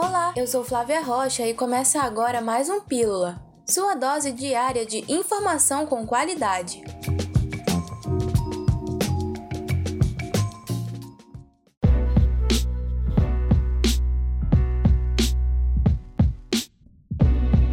Olá, eu sou Flávia Rocha e começa agora mais um Pílula, sua dose diária de informação com qualidade.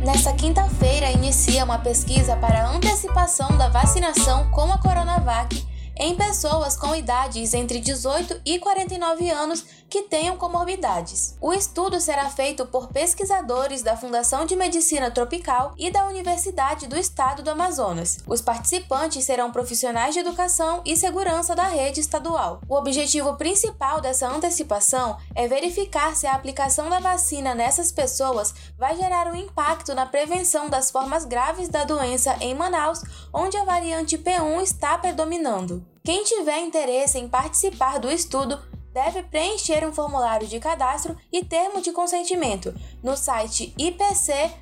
Nesta quinta-feira inicia uma pesquisa para antecipação da vacinação com a Coronavac em pessoas com idades entre 18 e 49 anos que tenham comorbidades. O estudo será feito por pesquisadores da Fundação de Medicina Tropical e da Universidade do Estado do Amazonas. Os participantes serão profissionais de educação e segurança da rede estadual. O objetivo principal dessa antecipação é verificar se a aplicação da vacina nessas pessoas vai gerar um impacto na prevenção das formas graves da doença em Manaus, onde a variante P1 está predominando. Quem tiver interesse em participar do estudo deve preencher um formulário de cadastro e termo de consentimento no site ipccb.org.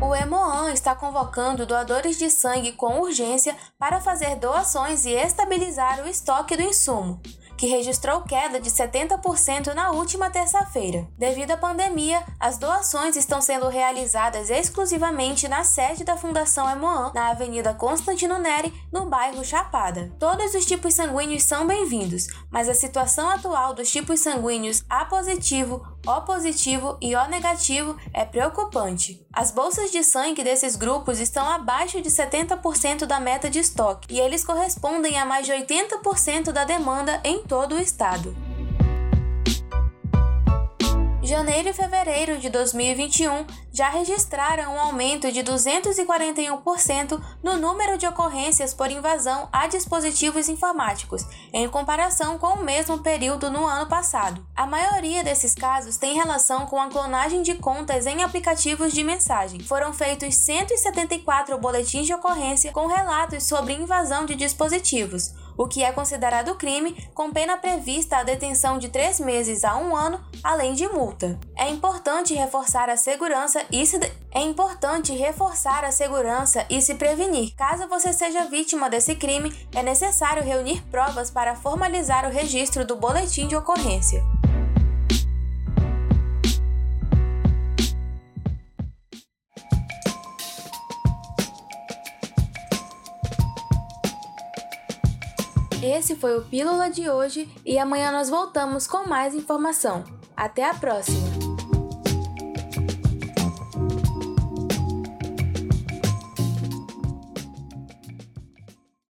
O Hemoan está convocando doadores de sangue com urgência para fazer doações e estabilizar o estoque do insumo que registrou queda de 70% na última terça-feira. Devido à pandemia, as doações estão sendo realizadas exclusivamente na sede da Fundação Emoan, na Avenida Constantino Neri, no bairro Chapada. Todos os tipos sanguíneos são bem-vindos, mas a situação atual dos tipos sanguíneos A positivo, O positivo e O negativo é preocupante. As bolsas de sangue desses grupos estão abaixo de 70% da meta de estoque e eles correspondem a mais de 80% da demanda em todo o estado. Janeiro e fevereiro de 2021 já registraram um aumento de 241% no número de ocorrências por invasão a dispositivos informáticos, em comparação com o mesmo período no ano passado. A maioria desses casos tem relação com a clonagem de contas em aplicativos de mensagem. Foram feitos 174 boletins de ocorrência com relatos sobre invasão de dispositivos o que é considerado crime, com pena prevista a detenção de três meses a um ano, além de multa. É importante reforçar a segurança e se é importante reforçar a segurança e se prevenir. Caso você seja vítima desse crime, é necessário reunir provas para formalizar o registro do boletim de ocorrência. Esse foi o Pílula de hoje e amanhã nós voltamos com mais informação. Até a próxima!